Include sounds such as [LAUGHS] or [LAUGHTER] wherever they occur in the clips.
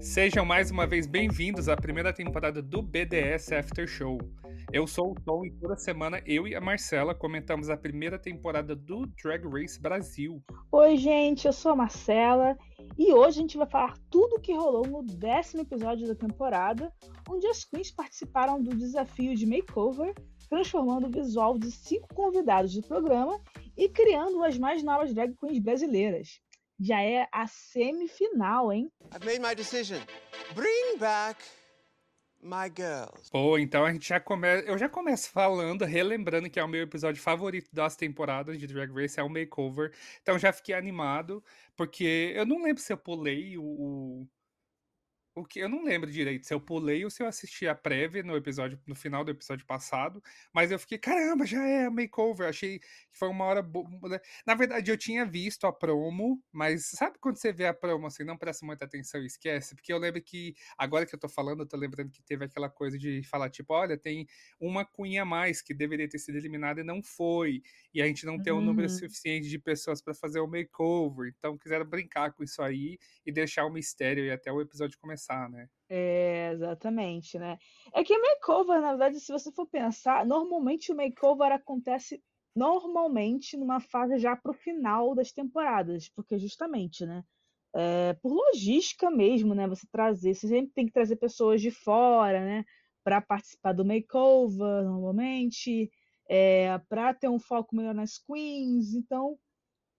Sejam mais uma vez bem-vindos à primeira temporada do BDS After Show. Eu sou o Tom e toda semana eu e a Marcela comentamos a primeira temporada do Drag Race Brasil. Oi, gente, eu sou a Marcela e hoje a gente vai falar tudo o que rolou no décimo episódio da temporada, onde as queens participaram do desafio de makeover, transformando o visual de cinco convidados do programa e criando as mais novas drag queens brasileiras já é a semifinal, hein? I've made my decision. Bring back my girls. Pô, então a gente já começa. Eu já começo falando, relembrando que é o meu episódio favorito das temporadas de Drag Race, é o Makeover. Então já fiquei animado, porque eu não lembro se eu pulei o, o que eu não lembro direito se eu pulei ou se eu assisti a prévia no episódio no final do episódio passado, mas eu fiquei, caramba, já é makeover. Achei que foi uma hora boa. Né. Na verdade, eu tinha visto a promo, mas sabe quando você vê a promo assim, não presta muita atenção e esquece? Porque eu lembro que agora que eu tô falando, eu tô lembrando que teve aquela coisa de falar tipo, olha, tem uma cunha a mais que deveria ter sido eliminada e não foi, e a gente não uhum. tem um número uhum. suficiente de pessoas para fazer o makeover. Então quiseram brincar com isso aí e deixar o mistério e até o episódio começar né? É, exatamente, né? É que makeover, na verdade, se você for pensar, normalmente o makeover acontece normalmente numa fase já para o final das temporadas, porque justamente, né? É, por logística mesmo, né? Você trazer, você sempre tem que trazer pessoas de fora, né? Para participar do makeover, normalmente, é, para ter um foco melhor nas queens. Então,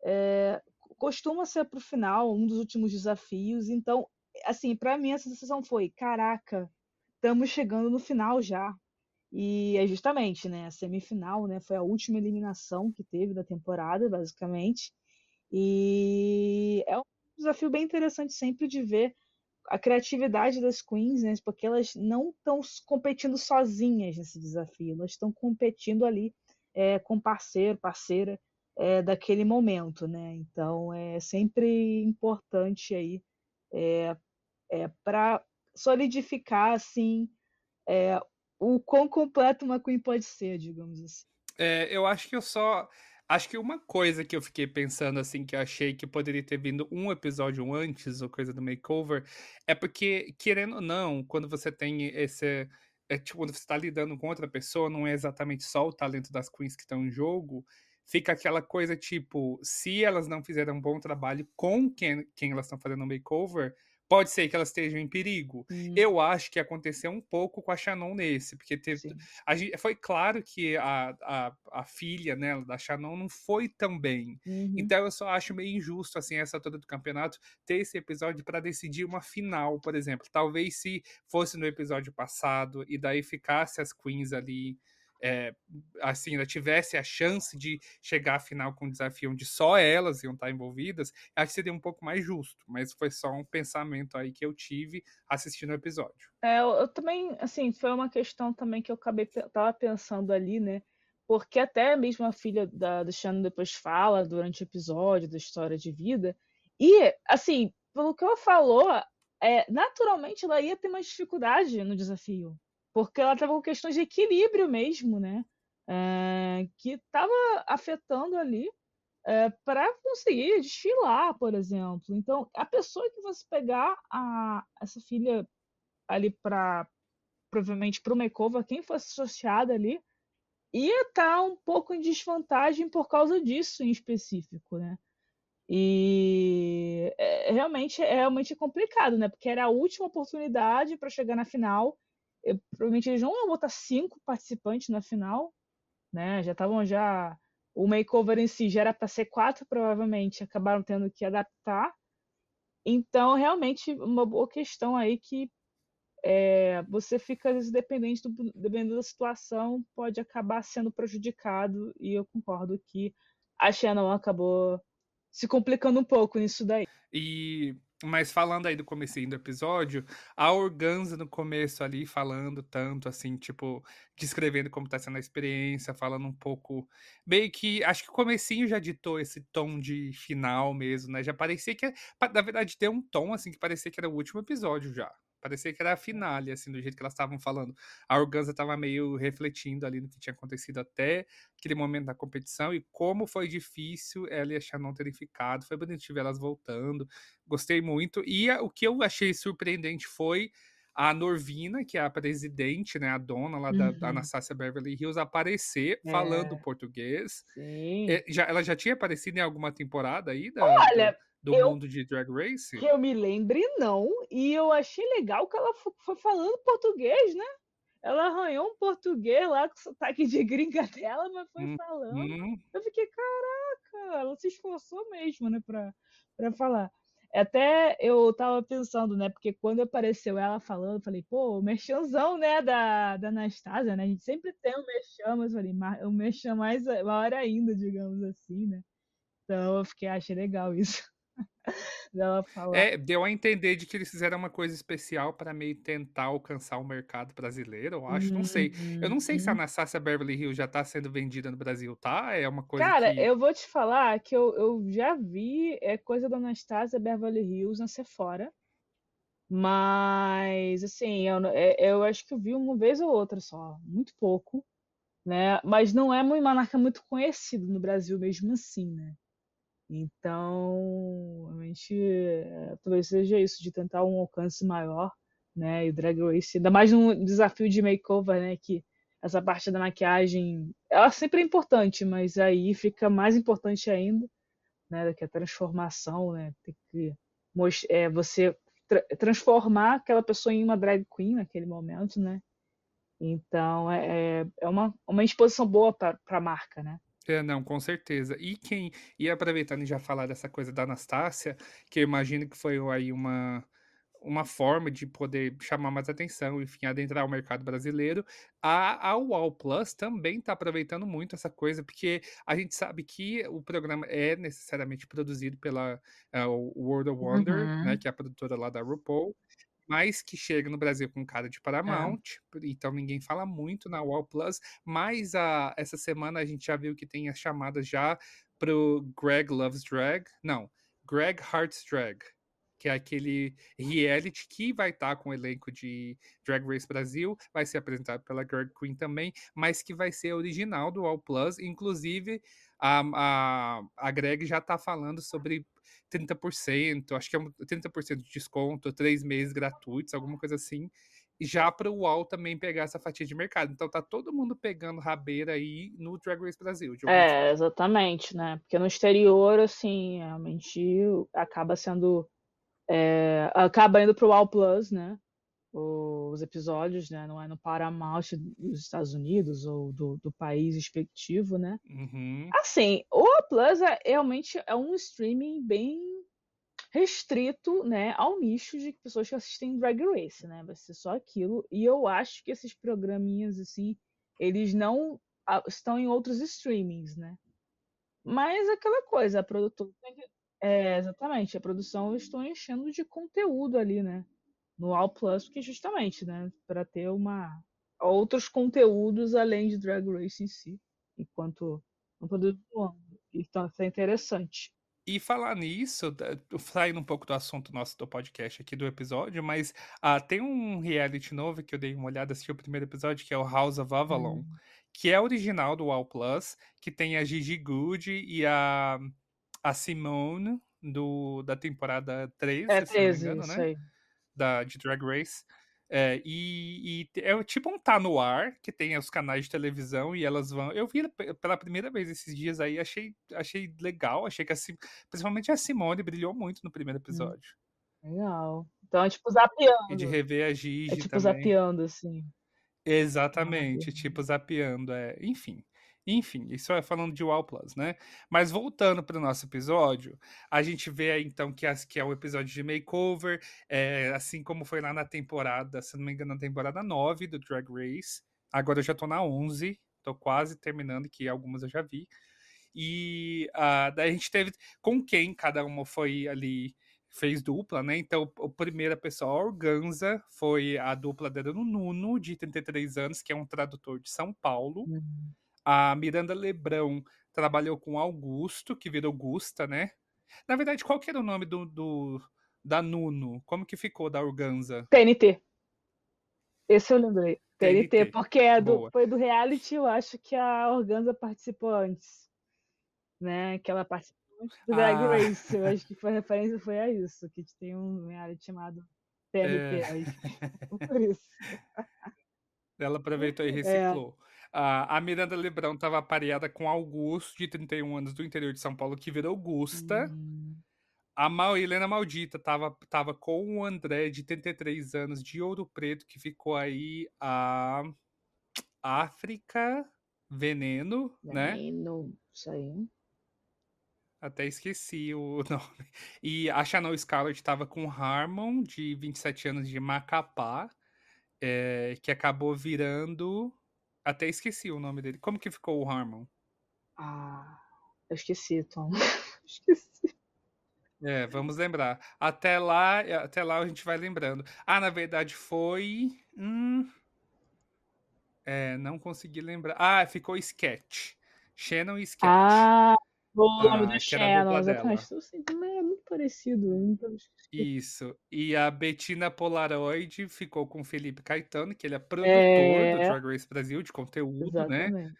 é, costuma ser para o final um dos últimos desafios. Então, assim, para mim a sensação foi, caraca, estamos chegando no final já. E é justamente, né, a semifinal, né, foi a última eliminação que teve da temporada, basicamente. E é um desafio bem interessante sempre de ver a criatividade das queens, né, porque elas não estão competindo sozinhas nesse desafio, elas estão competindo ali é, com parceiro, parceira é, daquele momento, né? Então é sempre importante aí é, é, para solidificar assim é, o quão completo uma Queen pode ser, digamos assim. É, eu acho que eu só. Acho que uma coisa que eu fiquei pensando, assim, que eu achei que poderia ter vindo um episódio antes, ou coisa do makeover, é porque, querendo ou não, quando você tem esse. É, tipo, quando você está lidando com outra pessoa, não é exatamente só o talento das queens que estão em jogo, fica aquela coisa tipo, se elas não fizeram um bom trabalho com quem, quem elas estão fazendo o makeover, pode ser que elas estejam em perigo. Hum. Eu acho que aconteceu um pouco com a Shannon nesse, porque teve, a, foi claro que a, a, a, filha né, da Shannon não foi tão bem. Uhum. Então eu só acho meio injusto, assim, essa toda do campeonato, ter esse episódio para decidir uma final, por exemplo. Talvez se fosse no episódio passado e daí ficasse as queens ali é, assim, ainda tivesse a chance de chegar à final com um desafio onde só elas iam estar envolvidas, acho que seria um pouco mais justo. Mas foi só um pensamento aí que eu tive assistindo o episódio. É, eu, eu também, assim, foi uma questão também que eu acabei tava pensando ali, né? Porque até mesmo a filha da, do Shannon depois fala durante o episódio da história de vida. E, assim, pelo que ela falou, é, naturalmente ela ia ter mais dificuldade no desafio porque ela estava com questões de equilíbrio mesmo, né? É, que estava afetando ali é, para conseguir desfilar, por exemplo. Então, a pessoa que você pegar a, essa filha ali para provavelmente para o makeover, quem fosse associada ali, ia estar tá um pouco em desvantagem por causa disso em específico, né? E é, realmente é realmente complicado, né? Porque era a última oportunidade para chegar na final eu, provavelmente eles não iam botar cinco participantes na final, né? Já estavam já o makeover em si já era para ser quatro, provavelmente acabaram tendo que adaptar. Então, realmente, uma boa questão aí que é, você fica, às vezes, dependente do, dependendo da situação, pode acabar sendo prejudicado, e eu concordo que a Shannon acabou se complicando um pouco nisso daí. E mas falando aí do comecinho do episódio, a Organza no começo ali, falando tanto, assim, tipo, descrevendo como tá sendo a experiência, falando um pouco, meio que, acho que o comecinho já ditou esse tom de final mesmo, né, já parecia que, na verdade, deu um tom, assim, que parecia que era o último episódio já, Parecia que era a finale, assim, do jeito que elas estavam falando. A Organza estava meio refletindo ali no que tinha acontecido até aquele momento da competição e como foi difícil ela e a Shannon terem ficado. Foi bonito ver elas voltando. Gostei muito. E o que eu achei surpreendente foi a Norvina, que é a presidente, né, a dona lá da, da Uhum. Anastasia Beverly Hills, aparecer falando É. português. Sim. É, já, ela já tinha aparecido em alguma temporada aí da, Olha, do, eu- mundo de Drag Race? Que eu me lembre, não. E eu achei legal que ela fo- foi falando português, né? Ela arranhou um português lá com sotaque de gringa [LAUGHS] dela, mas foi Hum, falando. Hum, Eu fiquei, caraca, ela se esforçou mesmo, né, pra, pra falar. Até eu tava pensando, né, porque quando apareceu ela falando, eu falei, pô, o merchanzão, né, da, da Anastasia, né, a gente sempre tem um merchan, mas eu falei, "Ma- o merchan mais maior ainda, digamos assim, né. Então eu fiquei, achei legal isso, dela falar. É, deu a entender de que eles fizeram uma coisa especial para meio tentar alcançar o mercado brasileiro, eu acho. Não sei. Eu não sei se a Uhum. Anastasia Beverly Hills já tá sendo vendida no Brasil, tá? É uma coisa Cara, que. eu vou te falar que eu, eu já vi é coisa da Anastasia Beverly Hills na Sephora, mas assim, eu, é- eu acho que eu vi uma vez ou outra só, muito pouco, né? Mas não é uma marca muito conhecida no Brasil mesmo assim, né? Então, realmente, é, talvez seja isso, de tentar um alcance maior, né? E Drag Race, ainda mais num desafio de makeover, né? Que essa parte da maquiagem, ela sempre é importante, mas aí fica mais importante ainda, né? Que a transformação, né? Tem que é, você tra- transformar aquela pessoa em uma drag queen naquele momento, né? Então, é, é- é uma, uma exposição boa para a marca, né? É, não, com certeza. E quem. E aproveitando e já falar dessa coisa da Anastácia, que eu imagino que foi aí uma, uma forma de poder chamar mais atenção, enfim, adentrar o mercado brasileiro. A, a UOL Plus também está aproveitando muito essa coisa, porque a gente sabe que o programa é necessariamente produzido pela o World of Wonder, né, Uhum. que é a produtora lá da RuPaul, mas que chega no Brasil com cara de É. Paramount, então ninguém fala muito na UOL Plus, mas a, essa semana a gente já viu que tem as chamadas já pro Greg Loves Drag, não, Greg Hearts Drag, que é aquele reality que vai estar com o elenco de Drag Race Brasil, vai ser apresentado pela Greg Queen também, mas que vai ser original do All Plus, inclusive a, a, a Greg já tá falando sobre 30%, acho que é um 30% de desconto, três meses gratuitos, alguma coisa assim, já para o UOL também pegar essa fatia de mercado. Então tá todo mundo pegando rabeira aí no Drag Race Brasil. É, exatamente, né? Porque no exterior, assim, realmente acaba sendo. É, acaba indo pro All Plus, né? Os episódios, né? Não é no Paramount dos Estados Unidos ou do, do país respectivo, né? Uhum. Assim, o All Plus é, realmente é um streaming bem restrito, né, ao nicho de pessoas que assistem Drag Race, né? Vai ser só aquilo. E eu acho que esses programinhas, assim, eles não ah, estão em outros streamings, né? Mas é aquela coisa, a produtora tem que... É, exatamente, a produção eles estão enchendo de conteúdo ali, né? No All Plus, porque justamente, né, para ter uma outros conteúdos além de Drag Race em si, enquanto um produto longo. Então, isso é interessante. E falar nisso, saindo um pouco do assunto nosso do podcast aqui do episódio, mas ah, tem um reality novo que eu dei uma olhada, assisti o primeiro episódio, que é o House of Avalon, Hum. que é original do All Plus, que tem a Gigi Good e a, a Simone do, da temporada 13, É se não me 13, engano, né? Da, de Drag Race. É, e, e é tipo um Tá No Ar, que tem os canais de televisão e elas vão. Eu vi pe- pela primeira vez esses dias aí, achei, achei legal, achei que a, principalmente a Simone brilhou muito no primeiro Hum, episódio. legal. Então é tipo E de zapeando. rever a É Gigi tipo também. zapeando, assim. Exatamente, tipo zapeando, é. Enfim. Enfim, isso é falando de WoW Plus, né? Mas voltando para o nosso episódio, a gente vê então que, as, que é o episódio de makeover, é, assim como foi lá na temporada, se não me engano, na temporada 9 do Drag Race. Agora eu já tô na 11, tô quase terminando, que algumas eu já vi. E ah, daí a gente teve com quem cada uma foi ali, fez dupla, né? Então, a primeira pessoa, a Organza, foi a dupla dela no Nuno, de 33 anos, que é um tradutor de São Paulo. Uhum. A Miranda Lebrão trabalhou com Augusto, que virou Gusta, né? Na verdade, qual que era o nome do, do, da Nuno. Como que ficou da Organza? TNT. Esse eu lembrei. TNT, TNT. porque é do, foi do reality, eu acho que a Organza participou antes. Né? Que ela participou antes do Drag Ah. Race. Eu acho que foi a referência foi a isso, que tem um reality chamado TNT. É. aí, [LAUGHS] Por isso. Ela aproveitou É. e reciclou. Ah, a Miranda Lebrão estava pareada com Augusto, de 31 anos, do interior de São Paulo, que virou Augusta. Hum, A Mal Helena Maldita tava, tava com o André, de 33 anos, de Ouro Preto, que ficou aí a África Veneno, né? Veneno, isso aí. Até esqueci o [LAUGHS] nome. E a Chanel Scarlett tava com o Harmon, de 27 anos, de Macapá, é, que acabou virando. Até esqueci o nome dele. Como que ficou o Harmon? Ah, eu esqueci, Tom. [LAUGHS] esqueci. É, vamos lembrar. Até lá, até lá a gente vai lembrando. Ah, na verdade foi. Hum, é, não consegui lembrar. Ah, ficou Sketch. Shannon e Sketch. Ah, o nome do Shannon, exatamente. Sei, mas é muito parecido. esqueci. Isso. E a Bettina Polaroid ficou com o Felipe Caetano, que ele é produtor É. do Drag Race Brasil, de conteúdo, né? Exatamente.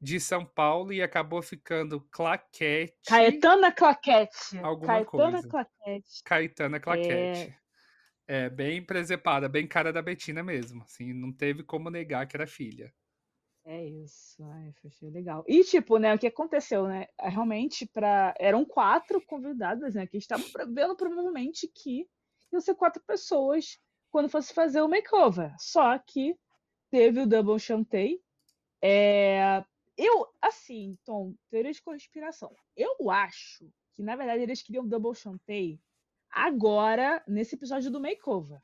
De São Paulo, e acabou ficando Claquete. Caetana Claquete. Alguma Caetana coisa. Claquete. Caetana Claquete. É. bem presepada, bem cara da Betina mesmo. Assim, não teve como negar que era filha. É isso, ai, achei legal. E tipo, né, o que aconteceu, né? é, Realmente, para eram quatro convidadas, né? Que estavam vendo provavelmente que iam ser quatro pessoas quando fosse fazer o makeover. Só que teve o Double Chantei. É, eu, assim, Tom, teoria de conspiração. Eu acho que, na verdade, eles queriam Double Chantei agora, nesse episódio do makeover.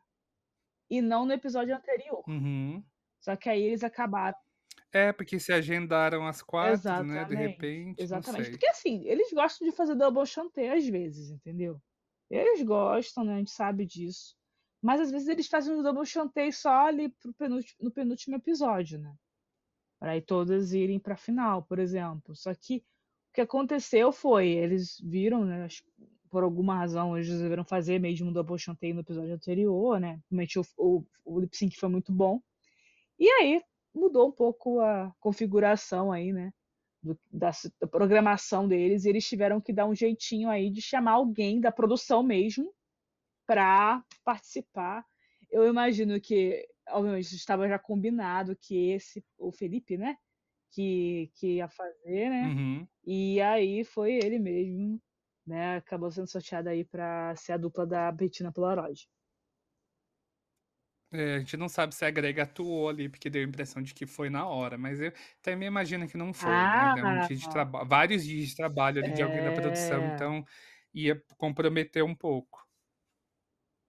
E não no episódio anterior. Uhum. Só que aí eles acabaram. É, porque se agendaram as quatro, né? De Exatamente, repente, Exatamente. não sei. Porque assim, eles gostam de fazer double chanté às vezes, entendeu? Eles gostam, né? A gente sabe disso. Mas às vezes eles fazem um double chanté só ali penúltimo, no penúltimo episódio, né? Para aí todas irem pra final, por exemplo. Só que o que aconteceu foi, eles viram, né? Por alguma razão, eles resolveram fazer mesmo um double chanté no episódio anterior, né? Realmente o, o, o lip sync foi muito bom. E aí mudou um pouco a configuração aí, né? do- da, da programação deles, e eles tiveram que dar um jeitinho aí de chamar alguém da produção mesmo para participar. Eu imagino que, obviamente, estava já combinado que esse, o Felipe, né, que, que ia fazer, né, Uhum. e aí foi ele mesmo, né, acabou sendo sorteado aí para ser a dupla da Bettina Polaroid. É, a gente não sabe se a Greg atuou ali, porque deu a impressão de que foi na hora, mas eu também imagino que não foi, né? Deu um dia de Ah, traba- vários dias de trabalho ali de alguém da produção, é. então ia comprometer um pouco.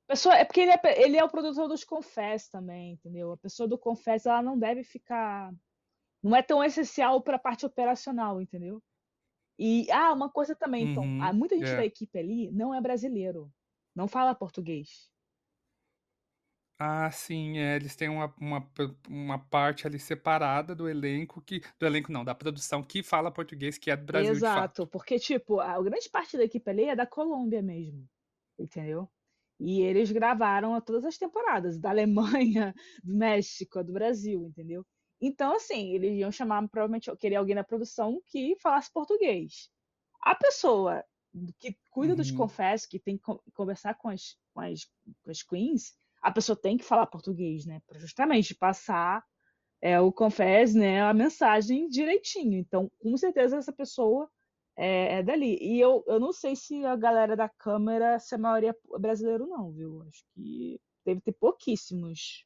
Pessoa, é porque ele é, ele é o produtor dos Confess também, entendeu? A pessoa do Confess, ela não deve ficar. Não é tão essencial para a parte operacional, entendeu? E, ah, uma coisa também, então, Uhum, ah, muita gente é. da equipe ali não é brasileiro, não fala português. Ah, sim, é, eles têm uma, uma, uma parte ali separada do elenco que. Do elenco não, da produção que fala português, que é do Brasil de fato. Exato, porque, tipo, a grande parte da equipe ali é da Colômbia mesmo, entendeu? E eles gravaram todas as temporadas, da Alemanha, [LAUGHS] do México, do Brasil, entendeu? Então, assim, eles iam chamar, provavelmente, querer alguém na produção que falasse português. A pessoa que cuida dos Uhum. confessos, que tem que con- conversar com as, com as, com as queens, a pessoa tem que falar português, né? Para justamente passar é, o confess, né, a mensagem direitinho. Então, com certeza, essa pessoa é, é dali. E eu, eu não sei se a galera da câmera, se a maioria é brasileiro, não, viu? Acho que deve ter pouquíssimos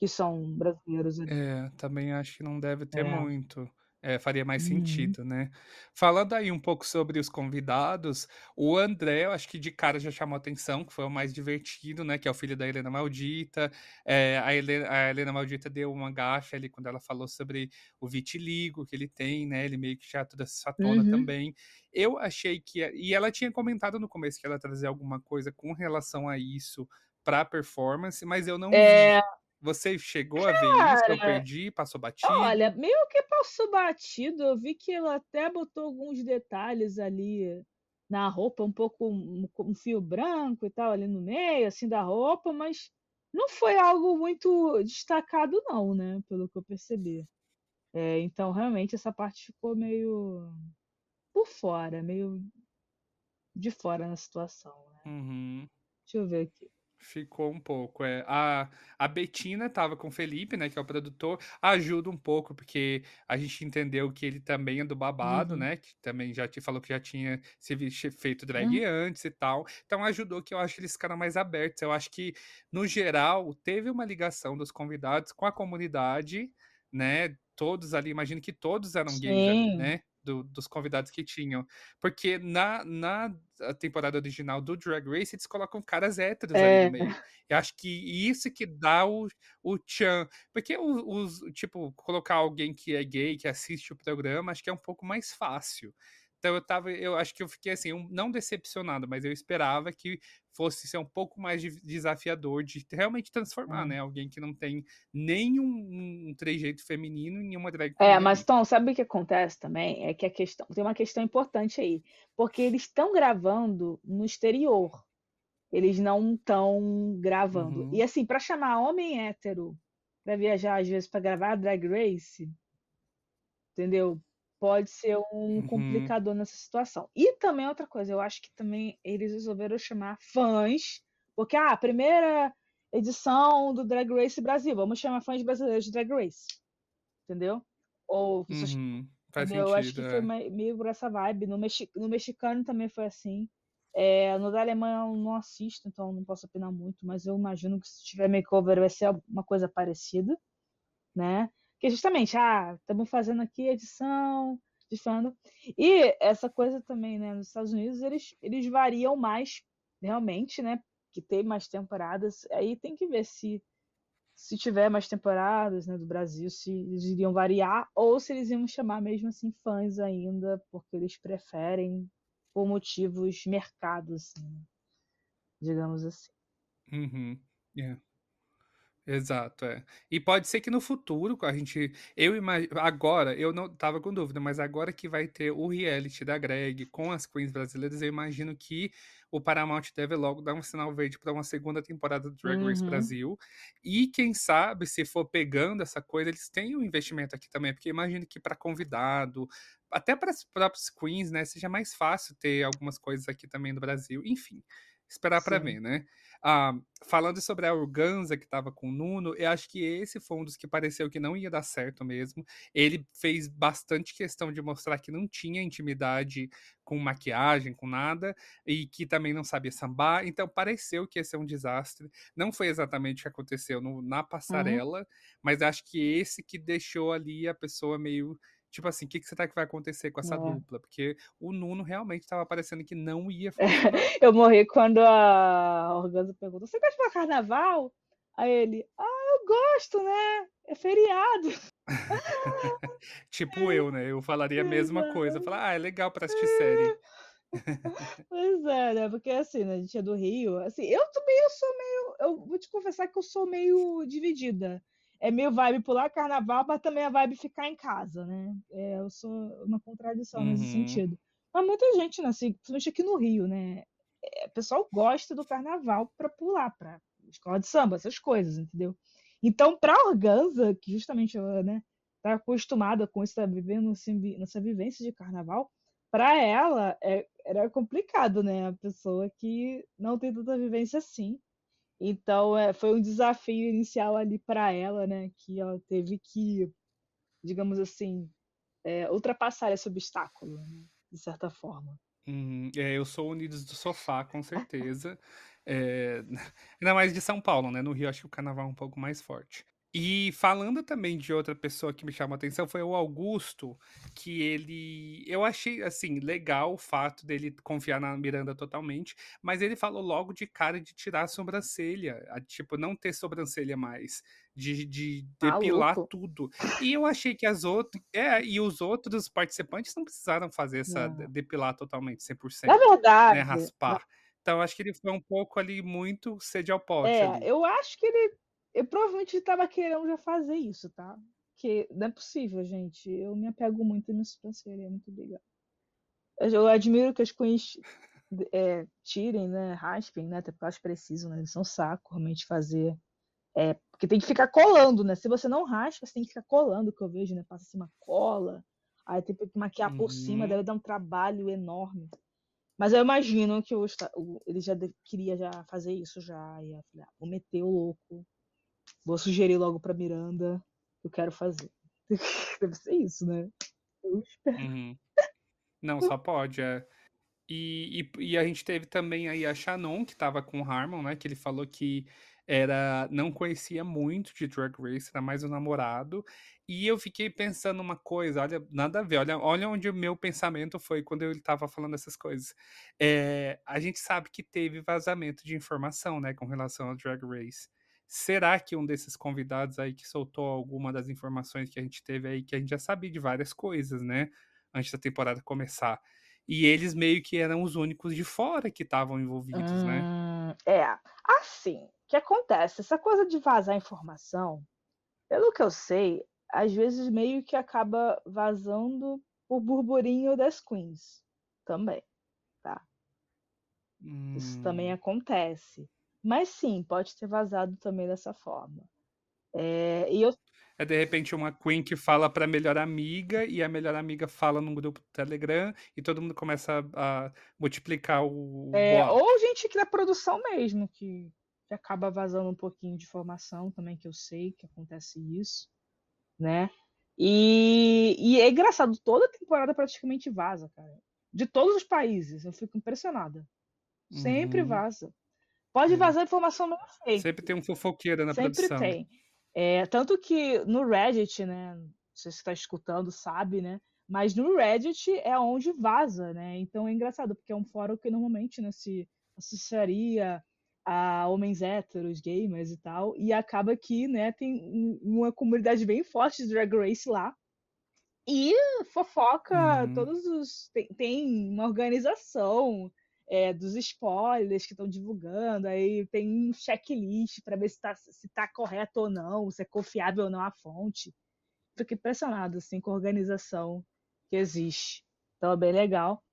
que são brasileiros ali. É, também acho que não deve ter É. muito. É, faria mais Uhum. sentido, né? Falando aí um pouco sobre os convidados, o André, eu acho que de cara já chamou atenção, que foi o mais divertido, né? Que é o filho da Helena Maldita. É, a, Helena, a Helena Maldita deu uma gafe ali quando ela falou sobre o vitiligo que ele tem, né? Ele meio que já trouxe essa tona Uhum. também. Eu achei que. E ela tinha comentado no começo que ela trazia alguma coisa com relação a isso pra performance, mas eu não vi. Você chegou a ver isso? Eu cara, perdi, passou batido? olha, meio que passou batido. Eu vi que ela até botou alguns detalhes ali na roupa, um pouco um, um, fio branco e tal ali no meio, assim, da roupa, mas não foi algo muito destacado, não, né? Pelo que eu percebi. É, então, realmente, essa parte ficou meio por fora, meio de fora na situação. Né? Uhum. Deixa eu ver aqui. Ficou um pouco, é. A, a Betina tava com o Felipe, né, que é o produtor, ajuda um pouco, porque a gente entendeu que ele também é do babado, Uhum. né, que também já te falou que já tinha se feito drag Uhum. antes e tal. Então ajudou que eu acho que eles ficaram mais abertos. Eu acho que, no geral, teve uma ligação dos convidados com a comunidade, né, todos ali, imagino que todos eram gays ali, Sim. né? Do, dos convidados que tinham. Porque na, na temporada original do Drag Race, eles colocam caras héteros ali É. no meio. Eu acho que isso que dá o, o tchan. Porque os, tipo, colocar alguém que é gay, que assiste o programa, acho que é um pouco mais fácil. Então eu tava, eu acho que eu fiquei assim, um, não decepcionado, mas eu esperava que fosse ser um pouco mais de, desafiador de realmente transformar, É. né? Alguém que não tem nenhum um trejeito feminino em uma drag É, queen mas ali. Tom, sabe o que acontece também? É que a questão tem uma questão importante aí, porque eles estão gravando no exterior. Eles não estão gravando. Uhum. E assim, para chamar homem hétero para viajar às vezes para gravar Drag Race, entendeu? Pode ser um Uhum. complicador nessa situação. E também outra coisa, eu acho que também eles resolveram chamar fãs, porque ah, a primeira edição do Drag Race Brasil, vamos chamar fãs brasileiros de Drag Race. Entendeu? Ou pessoas Uhum. Faz Entendeu? Eu acho sentido, que foi é. mei- meio por essa vibe. No, mexi- no mexicano também foi assim. É, no da Alemanha eu não assisto, então não posso opinar muito, mas eu imagino que se tiver makeover vai ser uma coisa parecida, né? Que justamente, ah, estamos fazendo aqui edição, de fandom. E essa coisa também, né? Nos Estados Unidos eles, eles variam mais, realmente, né? Que tem mais temporadas. Aí tem que ver se se tiver mais temporadas né, do Brasil, se eles iriam variar ou se eles iam chamar mesmo assim fãs ainda, porque eles preferem por motivos mercados, assim, digamos assim. Uhum. Yeah. Exato, é. E pode ser que no futuro, a gente. Eu imagino. Agora, eu não tava com dúvida, mas agora que vai ter o reality da Greg com as queens brasileiras, eu imagino que o Paramount deve logo dar um sinal verde para uma segunda temporada do Drag Race Uhum. Brasil. E quem sabe, se for pegando essa coisa, eles têm um investimento aqui também, porque imagino que para convidado, até para as próprias queens, né, seja mais fácil ter algumas coisas aqui também no Brasil. Enfim, esperar para ver, né? Ah, falando sobre a Organza que estava com o Nuno, eu acho que esse foi um dos que pareceu que não ia dar certo mesmo. Ele fez bastante questão de mostrar que não tinha intimidade com maquiagem, com nada, e que também não sabia sambar. Então pareceu que ia ser um desastre. Não foi exatamente o que aconteceu no, na passarela, mas acho que esse que deixou ali a pessoa meio tipo assim, o que, que será que vai acontecer com essa É. dupla? Porque o Nuno realmente estava parecendo que não ia [LAUGHS] funcionar. Eu morri quando a Organza perguntou: Você gosta de carnaval? Aí ele: Ah, eu gosto, né? É feriado. [LAUGHS] tipo eu, né? Eu falaria a mesma coisa. Falar, ah, é legal pra assistir série. [LAUGHS] Pois é, né? Porque assim, né, a gente é do Rio. Assim, eu também eu sou meio. Eu vou te confessar que eu sou meio dividida. É meio vibe pular carnaval, mas também a vibe ficar em casa, né? É, eu sou uma contradição nesse Uhum. sentido. Mas muita gente, né, assim, principalmente aqui no Rio, né? É, o pessoal gosta do carnaval pra pular, pra escola de samba, essas coisas, entendeu? Então, pra Organza, que justamente ela, né, tá acostumada com isso, tá vivendo assim, nessa vivência de carnaval, para ela é, era complicado, né? A pessoa que não tem tanta vivência assim. Então é, foi um desafio inicial ali para ela, né? Que ela teve que, digamos assim, é, ultrapassar esse obstáculo, né, de certa forma. Uhum. É, eu sou Unidos do Sofá, com certeza. É, [LAUGHS] ainda mais de São Paulo, né? No Rio acho que o carnaval é um pouco mais forte. E falando também de outra pessoa que me chamou a atenção foi o Augusto, que ele. Eu achei, assim, legal o fato dele confiar na Miranda totalmente, mas ele falou logo de cara de tirar a sobrancelha, a, tipo, não ter sobrancelha mais, de, de depilar Maluco. tudo. E eu achei que as outras. É, e os outros participantes não precisaram fazer essa. Não. depilar totalmente, 100%, Na verdade, né? Raspar. Então, acho que ele foi um pouco ali muito sede ao pote é, ali. eu acho que ele, eu provavelmente estava querendo já fazer isso, tá? Porque não é possível, gente. Eu me apego muito nisso sobrancelha, muito obrigada. Eu admiro que as queens é, tirem, né? Raspem, né? Até porque elas precisam, né? Eles são saco realmente fazer. É, porque tem que ficar colando, né? Se você não raspa, você tem que ficar colando, que eu vejo, né? Passa assim uma cola, aí tem que maquiar uhum. por cima, deve dar um trabalho enorme. Mas eu imagino que o, ele já queria já fazer isso já. E eu falei, ah, vou meter o louco. Vou sugerir logo pra Miranda. Eu quero fazer. [LAUGHS] Deve ser isso, né? Eu espero. Uhum. Não, só pode, é. E, e, e, a gente teve também aí a Shannon, que tava com o Harmon, né? Que ele falou que era não conhecia muito de Drag Race, era mais um namorado. E eu fiquei pensando uma coisa, olha, nada a ver, olha, olha onde o meu pensamento foi quando ele estava falando essas coisas. É, a gente sabe que teve vazamento de informação, né, com relação ao Drag Race. Será que um desses convidados aí que soltou alguma das informações que a gente teve aí, que a gente já sabia de várias coisas, né, antes da temporada começar, e eles meio que eram os únicos de fora que estavam envolvidos, né? hum, né? É, assim, que acontece? Essa coisa de vazar informação, pelo que eu sei, às vezes meio que acaba vazando o burburinho das queens também, tá? Hum. Isso também hum. acontece. Mas sim, pode ter vazado também dessa forma. É, e eu... é de repente uma Queen que fala para a melhor amiga e a melhor amiga fala num grupo do Telegram e todo mundo começa a, a multiplicar o. É, ou gente que é produção mesmo, que que acaba vazando um pouquinho de informação também, que eu sei que acontece isso, né? E, e é engraçado, toda temporada praticamente vaza, cara. De todos os países, eu fico impressionada. Sempre uhum. vaza. Pode vazar informação não fake. Sempre tem um fofoqueiro na Sempre produção. Sempre tem. É, tanto que no Reddit, né? Não sei se você está escutando, sabe, né? Mas no Reddit é onde vaza, né? Então é engraçado, porque é um fórum que normalmente né, se associaria a homens héteros, gamers e tal, e acaba que, né, tem uma comunidade bem forte de Drag Race lá. E fofoca, uhum. todos os. Tem, tem uma organização é, dos spoilers que estão divulgando, aí tem um checklist para ver se está se tá correto ou não, se é confiável ou não a fonte. Fico impressionado assim, com a organização que existe. Então é bem legal.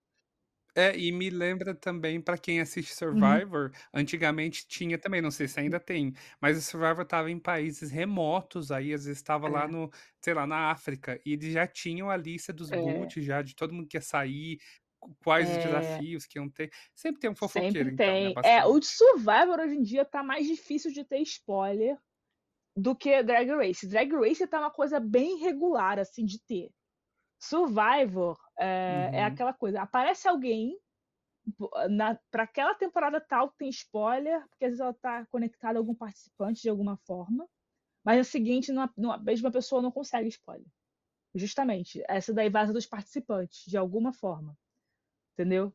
É, e me lembra também, pra quem assiste Uhum. Survivor, antigamente tinha também, não sei se ainda tem, mas o Survivor tava em países remotos, aí às vezes estava lá é. no, sei lá, na África, e eles já tinham a lista dos É. boot já, de todo mundo que ia sair, quais os é. desafios que iam ter. Sempre tem um fofoqueiro, Sempre então, né, tem. É, o Survivor hoje em dia tá mais difícil de ter spoiler do que Drag Race. Drag Race tá uma coisa bem regular, assim, de ter. Survivor é, uhum. é aquela coisa, aparece alguém para aquela temporada tal tem spoiler, porque às vezes ela está conectada a algum participante de alguma forma, mas a seguinte, numa, numa mesma pessoa não consegue spoiler. Justamente, essa daí vaza dos participantes, de alguma forma. Entendeu?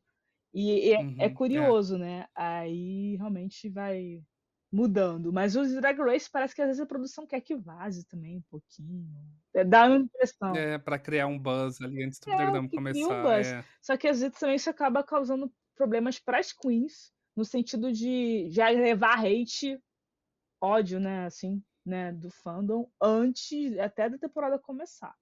E, e é, é uhum, é curioso, é. né? Aí realmente vai mudando. Mas os Drag Race parece que às vezes a produção quer que vaze também um pouquinho. É, dá uma impressão. É, para criar um buzz ali antes do é, programa começar. Um buzz. É. Só que às vezes também isso acaba causando problemas para as queens, no sentido de já levar hate, ódio, né, assim, né, do fandom antes até da temporada começar.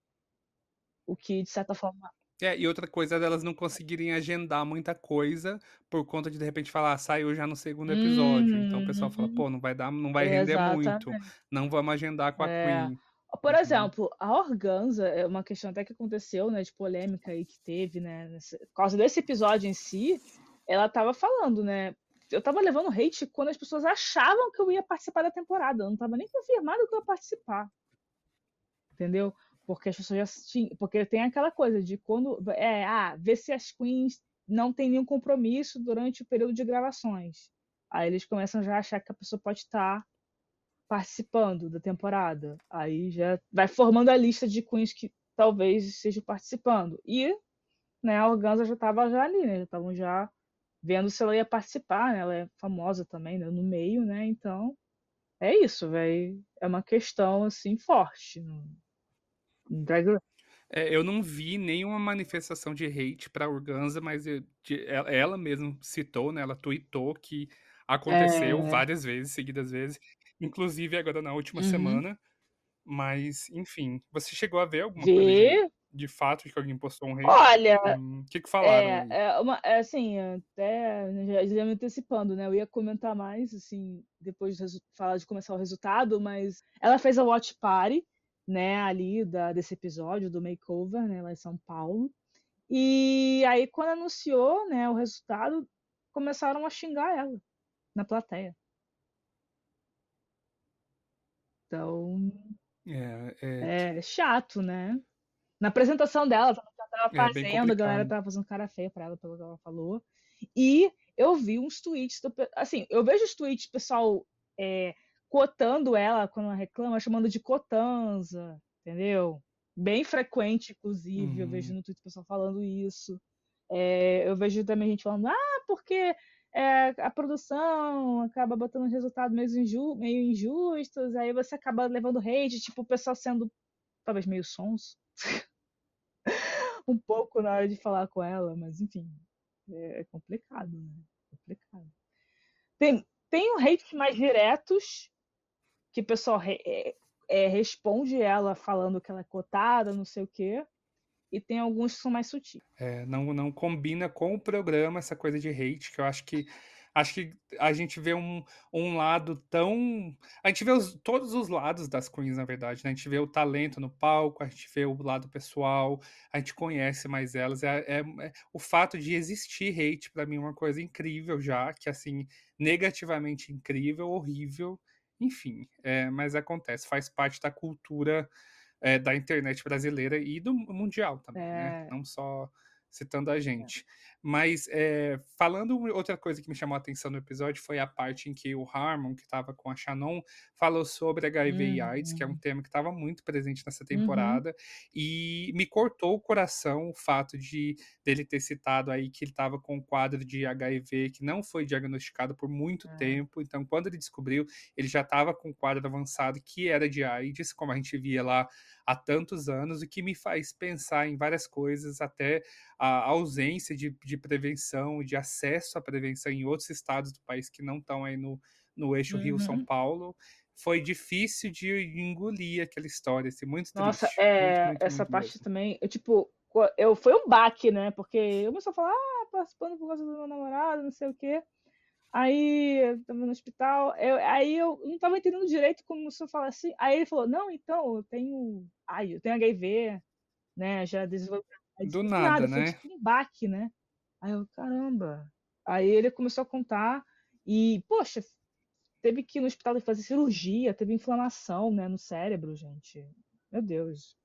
O que, de certa forma, é, e outra coisa é delas não conseguirem agendar muita coisa por conta de de repente falar, ah, saiu já no segundo episódio. Então o pessoal fala, uhum. pô, não vai dar, não vai render muito. Não vamos agendar com a é. Queen. Por uhum. exemplo, a Organza é uma questão até que aconteceu, né, de polêmica aí que teve, né, nesse, por causa desse episódio em si, ela tava falando, né, eu tava levando hate quando as pessoas achavam que eu ia participar da temporada, eu não tava nem confirmado que eu ia participar. Entendeu? Porque as pessoas já tinham. Porque tem aquela coisa de quando. É, ah, ver se as queens não têm nenhum compromisso durante o período de gravações. Aí eles começam já a achar que a pessoa pode estar participando da temporada. Aí já vai formando a lista de queens que talvez estejam participando. E né, a Organza já estava já ali, né? Já estavam já vendo se ela ia participar, né? Ela é famosa também, né? No meio, né? Então, é isso, velho. É uma questão, assim, forte. Drag é, eu não vi nenhuma manifestação de hate para Organza, mas eu, de, ela, ela mesma citou, né? Ela tweetou que aconteceu é... várias vezes, seguidas vezes, inclusive agora na última uhum. semana. Mas, enfim, você chegou a ver alguma vi, coisa? De, de fato de que alguém postou um hate? Olha, hum, o que, que falaram? É, é, uma, é assim, até já, já me antecipando, né? Eu ia comentar mais, assim, depois de falar de começar o resultado, mas ela fez a watch party, né, ali da, desse episódio do makeover, né, lá em São Paulo. E aí, quando anunciou, né, o resultado, começaram a xingar ela na plateia. Então, é, é... é chato, né? Na apresentação dela, ela tava É, fazendo, a galera tava fazendo cara feia pra ela, pelo que ela falou. E eu vi uns tweets, do assim, eu vejo os tweets, pessoal, é, cotando ela quando ela reclama, chamando de cotanza, entendeu? Bem frequente, inclusive, eu vejo Uhum. no Twitter o pessoal falando isso. É, eu vejo também gente falando, ah, porque é, a produção acaba botando resultados meio, inju meio injustos, aí você acaba levando hate, tipo, o pessoal sendo talvez meio sonso [LAUGHS] um pouco na hora de falar com ela, mas enfim, é, é complicado, né? Complicado. Tem, tem hates mais diretos que o pessoal re- é, é, responde ela falando que ela é cotada, não sei o quê, e tem alguns que são mais sutis. É, não, não combina com o programa essa coisa de hate, que eu acho que acho que a gente vê um, um lado tão. A gente vê os- todos os lados das queens, na verdade, né? A gente vê o talento no palco, a gente vê o lado pessoal, a gente conhece mais elas. É, é- é- o fato de existir hate, pra mim, é uma coisa incrível já, que assim, negativamente incrível, horrível, enfim, é, mas acontece, faz parte da cultura é, da internet brasileira e do mundial também, né? É. Não só citando a gente. Mas é, falando outra coisa que me chamou a atenção no episódio foi a parte em que o Harmon, que estava com a Shannon, falou sobre HIV e AIDS, que é um Uhum. tema que estava muito presente nessa Uhum. temporada, e me cortou o coração o fato de dele ter citado aí que ele estava com um quadro de HIV que não foi diagnosticado por muito É. tempo. Então, quando ele descobriu, ele já estava com um quadro avançado que era de AIDS, como a gente via lá há tantos anos, o que me faz pensar em várias coisas, até a ausência de, de prevenção, de acesso à prevenção em outros estados do país que não estão aí no, no eixo Rio-São Uhum. Paulo. Foi difícil de engolir aquela história, assim, muito Nossa, triste. é, muito, muito, essa muito parte mesmo. também, eu, tipo, eu, foi um baque, né? Porque eu comecei a falar, ah, participando por causa do meu namorado, não sei o quê. Aí, eu tava no hospital, eu, aí eu não tava entendendo direito como o senhor fala assim. Aí ele falou, não, então, eu tenho, ai, eu tenho HIV, né? Já desenvolvi. Aí, Do do nada, nada, foi né? tipo um baque, né? Aí eu, caramba. Aí ele começou a contar e, poxa, teve que ir no hospital fazer cirurgia, teve inflamação, né, no cérebro, gente. Meu Deus.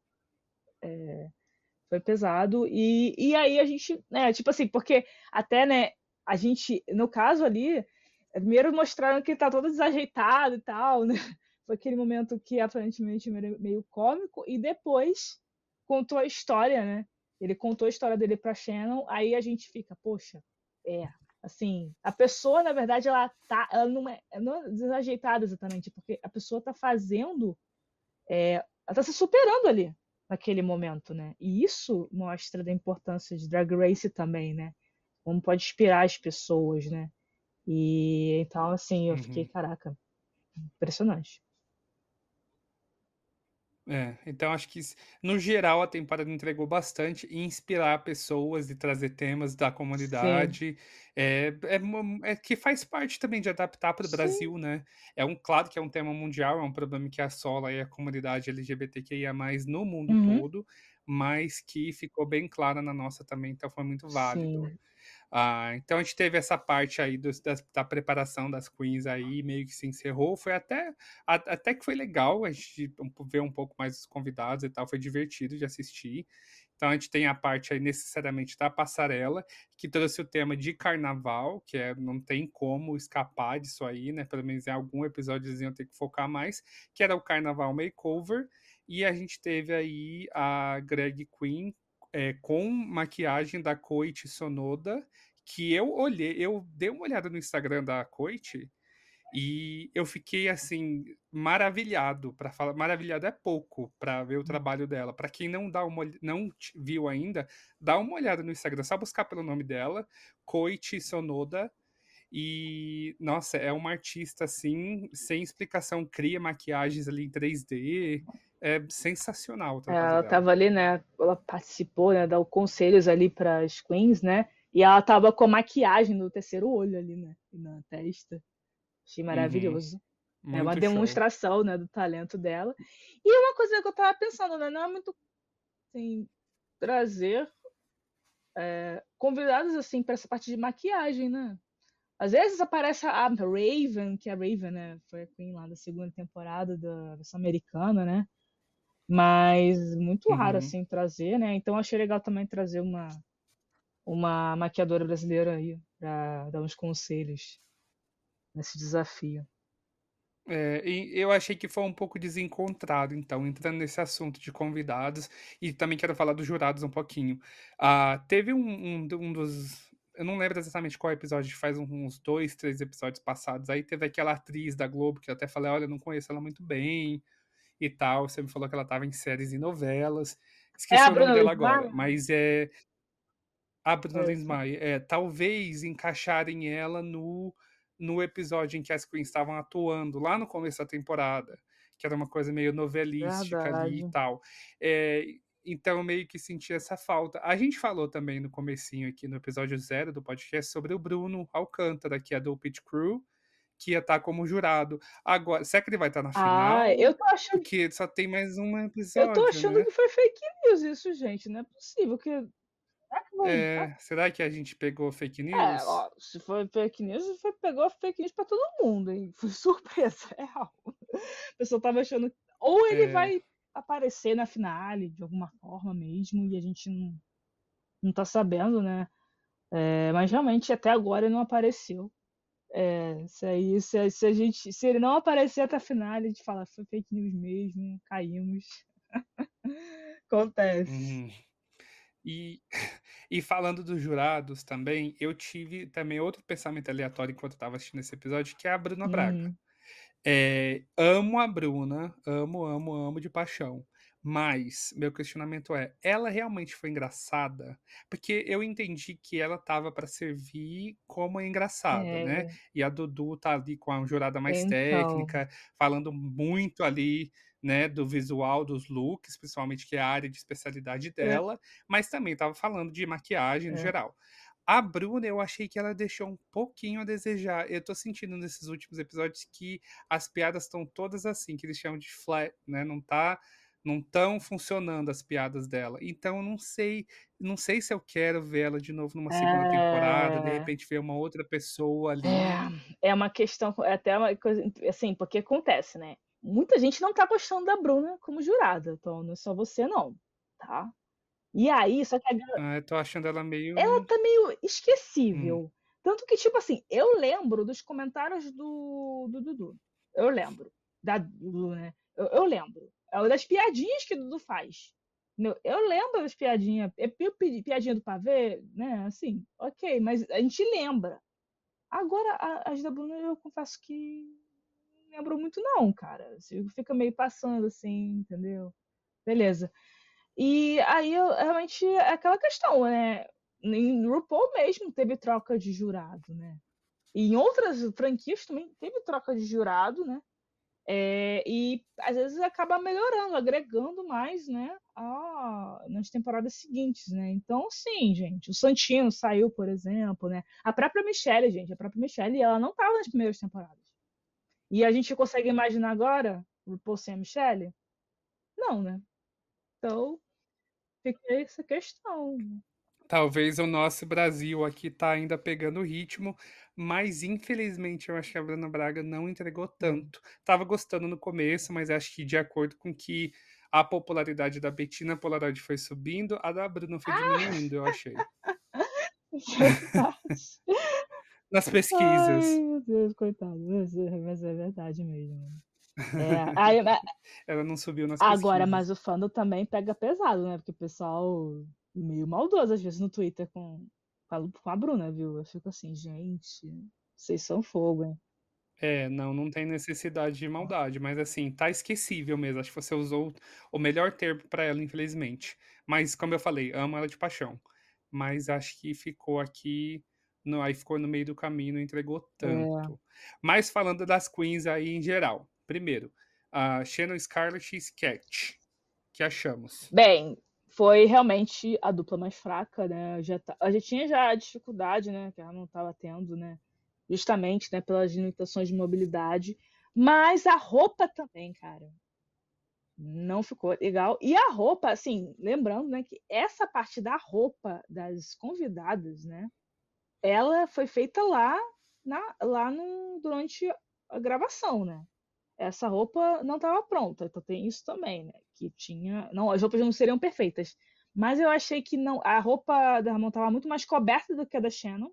Foi pesado. E, e aí a gente, né, tipo assim, porque até, né, a gente, no caso ali, primeiro mostraram que ele tá todo desajeitado e tal, né? [LAUGHS] Foi aquele momento que aparentemente era meio cômico, e depois contou a história, né? Ele contou a história dele pra Shannon, aí a gente fica, poxa, é, assim, a pessoa, na verdade, ela tá, ela não é, não é desajeitada exatamente, porque a pessoa tá fazendo, é, ela tá se superando ali, naquele momento, né? E isso mostra da importância de Drag Race também, né? Como pode inspirar as pessoas, né? E então, assim, eu fiquei, Uhum. caraca, impressionante. É, então acho que no geral a temporada entregou bastante em inspirar pessoas e trazer temas da Sim, comunidade, é, é, mo- é que faz parte também de adaptar para o sim, Brasil, né? É um claro que é um tema mundial, é um problema que assola aí a comunidade LGBTQIA+ no mundo uhum, todo, mas que ficou bem clara na nossa também, então foi muito válido. sim, Ah, então a gente teve essa parte aí das- da preparação das queens aí, meio que se encerrou. Foi até, a- até que foi legal a gente ver um pouco mais os convidados e tal, foi divertido de assistir. Então a gente tem a parte aí necessariamente da passarela, que trouxe o tema de carnaval, que é, não tem como escapar disso aí, né? Pelo menos em algum episódio eles iam ter que focar mais, que era o Carnaval Makeover. E a gente teve aí a Greg Queen é, com maquiagem da Koichi Sonoda, que eu olhei, eu dei uma olhada no Instagram da Koichi e eu fiquei assim maravilhado para falar, maravilhado é pouco para ver o trabalho dela. Para quem não dá uma, não viu ainda, dá uma olhada no Instagram, só buscar pelo nome dela, Koichi Sonoda. E, nossa, é uma artista assim, sem explicação, cria maquiagens ali em 3D. É sensacional. É, ela tava ali, né? Ela participou, né? Dá conselhos ali para as queens, né? E ela tava com a maquiagem no terceiro olho ali, né? Na testa. Achei uhum. maravilhoso. Uhum. é uma demonstração, né, do talento dela. E uma coisa que eu tava pensando, né? Não é muito assim, trazer é, convidados assim para essa parte de maquiagem, né? Às vezes aparece a Raven, que a Raven, né, foi a Queen lá da segunda temporada da versão americana, né? Mas muito raro uhum. assim trazer, né? Então achei legal também trazer uma uma maquiadora brasileira aí para dar uns conselhos nesse desafio. É, eu achei que foi um pouco desencontrado, então, entrando nesse assunto de convidados, e também quero falar dos jurados um pouquinho. Ah, teve um, um, um dos. Eu não lembro exatamente qual episódio, faz uns dois, três episódios passados. Aí teve aquela atriz da Globo que eu até falei: olha, não conheço ela muito bem e tal. Você me falou que ela estava em séries e novelas. Esqueci é o nome dela agora, mas é. A Bruna Lindmai. É, talvez encaixarem ela no no episódio em que as Queens estavam atuando, lá no começo da temporada, que era uma coisa meio novelística Verdade. ali e tal. É, então, meio que senti essa falta. A gente falou também no comecinho aqui, no episódio zero do podcast, sobre o Bruno Alcântara, que é do Pit Crew, que ia estar tá como jurado. Agora, será que ele vai estar tá na final? Ah, eu tô achando. Porque só tem mais um episódio. Eu tô achando né? que foi fake news isso, gente. Não é possível que é, será que a gente pegou fake é, news? É, ó, se foi fake news, foi, pegou fake news pra todo mundo, hein? Foi [LAUGHS] surpresa, é real. A pessoa tava achando. Ou ele é. vai aparecer na finale de alguma forma mesmo, e a gente não, não tá sabendo, né? É, mas realmente até agora ele não apareceu. É, se, aí, se, se, a gente, se ele não aparecer até a finale, a gente fala, foi fake news mesmo, caímos. [LAUGHS] Acontece. Hum. E, [LAUGHS] e falando dos jurados também, eu tive também outro pensamento aleatório enquanto eu estava assistindo esse episódio, que é a Bruna Braga. Hum. É, amo a Bruna, amo, amo, amo de paixão. Mas meu questionamento é: ela realmente foi engraçada? Porque eu entendi que ela tava para servir como engraçada, né? é. né? E a Dudu tá ali com a jurada mais então... técnica, falando muito ali né, do visual, dos looks, principalmente que é a área de especialidade é. dela, mas também estava falando de maquiagem no é. geral. A Bruna, eu achei que ela deixou um pouquinho a desejar. Eu tô sentindo nesses últimos episódios que as piadas estão todas assim, que eles chamam de flat, né? Não tá não estão funcionando as piadas dela. Então não sei, não sei se eu quero vê-la de novo numa segunda é... temporada, de repente ver uma outra pessoa ali. É, é uma questão, é até uma coisa assim, porque acontece, né? muita gente não tá gostando da Bruna como jurada, então não é só você não, tá? E aí, só que a Ah, eu tô achando ela meio. Ela tá meio esquecível. Hum. Tanto que, tipo assim, eu lembro dos comentários do, do Dudu. Eu lembro. Da Dudu, né? Eu, eu lembro. É das piadinhas que o Dudu faz. Eu lembro das piadinhas. É piadinha do pavê, né? Assim, ok, mas a gente lembra. Agora, as da Bruna, eu confesso que lembro muito, não, cara. Fica meio passando assim, entendeu? Beleza. E aí, realmente, é aquela questão, né? Em RuPaul mesmo teve troca de jurado, né? E em outras franquias também teve troca de jurado, né? É, e às vezes acaba melhorando, agregando mais, né? A, nas temporadas seguintes, né? Então, sim, gente. O Santino saiu, por exemplo, né? A própria Michelle, gente, a própria Michelle, ela não estava nas primeiras temporadas. E a gente consegue imaginar agora o sem a Michelle? Não, né? Então, fica essa questão. Talvez o nosso Brasil aqui tá ainda pegando o ritmo, mas infelizmente eu acho que a Bruna Braga não entregou tanto. Tava gostando no começo, mas acho que de acordo com que a popularidade da Bettina Polaroid foi subindo, a da Bruna foi ah! diminuindo, eu achei. [LAUGHS] nas pesquisas. Ai, meu Deus, coitado. Mas é, é verdade mesmo. É, aí, [LAUGHS] Ela não subiu nas Agora, pesquisas. mas o fandom também pega pesado, né? Porque o pessoal meio maldoso às vezes no Twitter com, com a Bruna, viu? Eu fico assim, gente, vocês são fogo, hein? É, não, não tem necessidade de maldade, mas assim, tá esquecível mesmo. Acho que você usou o melhor termo para ela, infelizmente. Mas, como eu falei, amo ela de paixão. Mas acho que ficou aqui no, aí ficou no meio do caminho, não entregou É. tanto. Mas falando das queens aí em geral. Primeiro, a Shannon Scarlett e Sketch. que achamos? Bem, foi realmente a dupla mais fraca, né? Já tá- a gente tinha já a dificuldade, né? Que ela não estava tendo, né? Justamente, né? Pelas limitações de mobilidade. Mas a roupa também, cara. Não ficou legal. E a roupa, assim, lembrando, né? Que essa parte da roupa das convidadas, né? Ela foi feita lá, na, lá no, durante a gravação, né? Essa roupa não estava pronta, então tem isso também, né? Que tinha. Não, as roupas não seriam perfeitas. Mas eu achei que não. A roupa da Ramon estava muito mais coberta do que a da Shannon.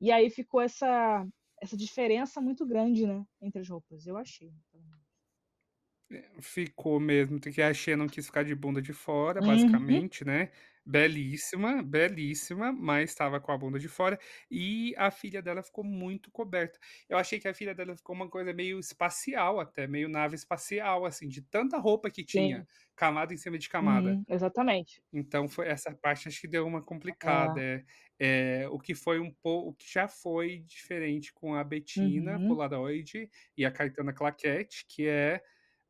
E aí ficou essa, essa diferença muito grande, né? Entre as roupas. Eu achei. Ficou mesmo, que a não quis ficar de bunda de fora, Uhum. basicamente, né? Belíssima, belíssima, mas estava com a bunda de fora. E a filha dela ficou muito coberta. Eu achei que a filha dela ficou uma coisa meio espacial, até, meio nave espacial, assim, de tanta roupa que tinha, Sim. camada em cima de camada. Uhum, exatamente. Então foi essa parte acho que deu uma complicada. É. É, é, o que foi um pouco, o que já foi diferente com a Betina Uhum. Polaroid e a Caetana Claquette, que é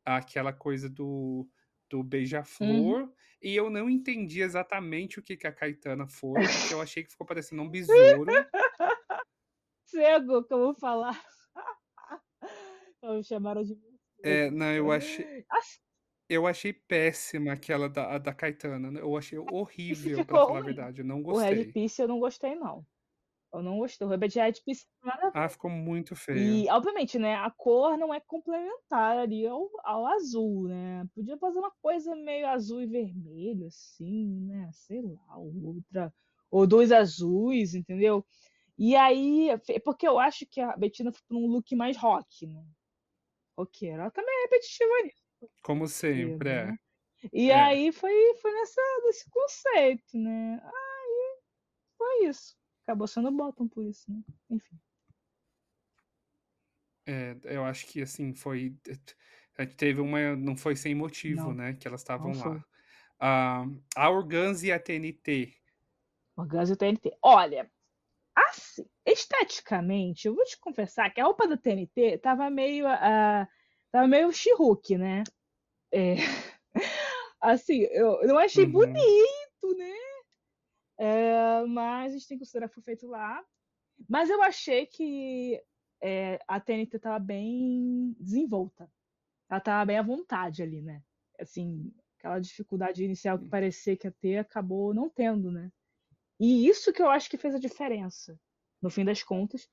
aquela coisa do, do Uhum. beija-flor. E eu não entendi exatamente o que, que a Caetana foi, porque eu [LAUGHS] achei que ficou parecendo um besouro. Cego, vou falar. [LAUGHS] Me chamaram de. É, não, eu achei, eu achei péssima aquela da, da Caetana. Eu achei horrível, pra falar a verdade. Eu não o Red gostei. Piece eu não gostei, não. Eu não gostei. O Red Red nada. Ah, ficou muito feio. E, obviamente, né, a cor não é complementar ali ao, ao azul, né? Podia fazer uma coisa meio azul e vermelho, assim, né? Sei lá, outra. Ou dois azuis, entendeu? E aí, porque eu acho que a Bettina foi pra um look mais rock, né? Roqueira. Ela também é repetitiva nisso, Como sempre, é. né? E É. aí foi, foi nessa, nesse conceito, né? Aí foi isso. Acabou sendo bottom por isso, né? Enfim. É, eu acho que assim foi. A gente teve uma. Não foi sem motivo, Não, né? Que elas estavam lá. Ah, a Organza e a TNT. Organza e TNT. Olha, assim, esteticamente, eu vou te confessar que a roupa da TNT tava meio. ah, tava meio She-Hulk, né? É, [LAUGHS] assim, eu não achei Uhum. bonito? É, mas a gente tem que considerar que foi feito lá. Mas eu achei que é, a TNT tava bem desenvolta. Ela tava bem à vontade ali, né? Assim, aquela dificuldade inicial que parecia que ia ter, acabou não tendo, né? E isso que eu acho que fez a diferença, no fim das contas.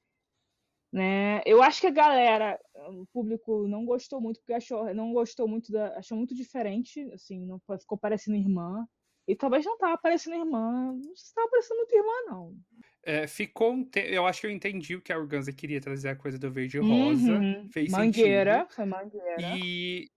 Né? Eu acho que a galera, o público não gostou muito, porque achou, não gostou muito da. achou muito diferente, assim, não ficou parecendo irmã. E talvez não tava parecendo irmã. Não sei se tava parecendo muito irmã, não. É, ficou um te... Eu acho que eu entendi o que a Organza queria trazer a coisa do verde e rosa. Uhum. Fez Mangueira, sentido. foi mangueira. E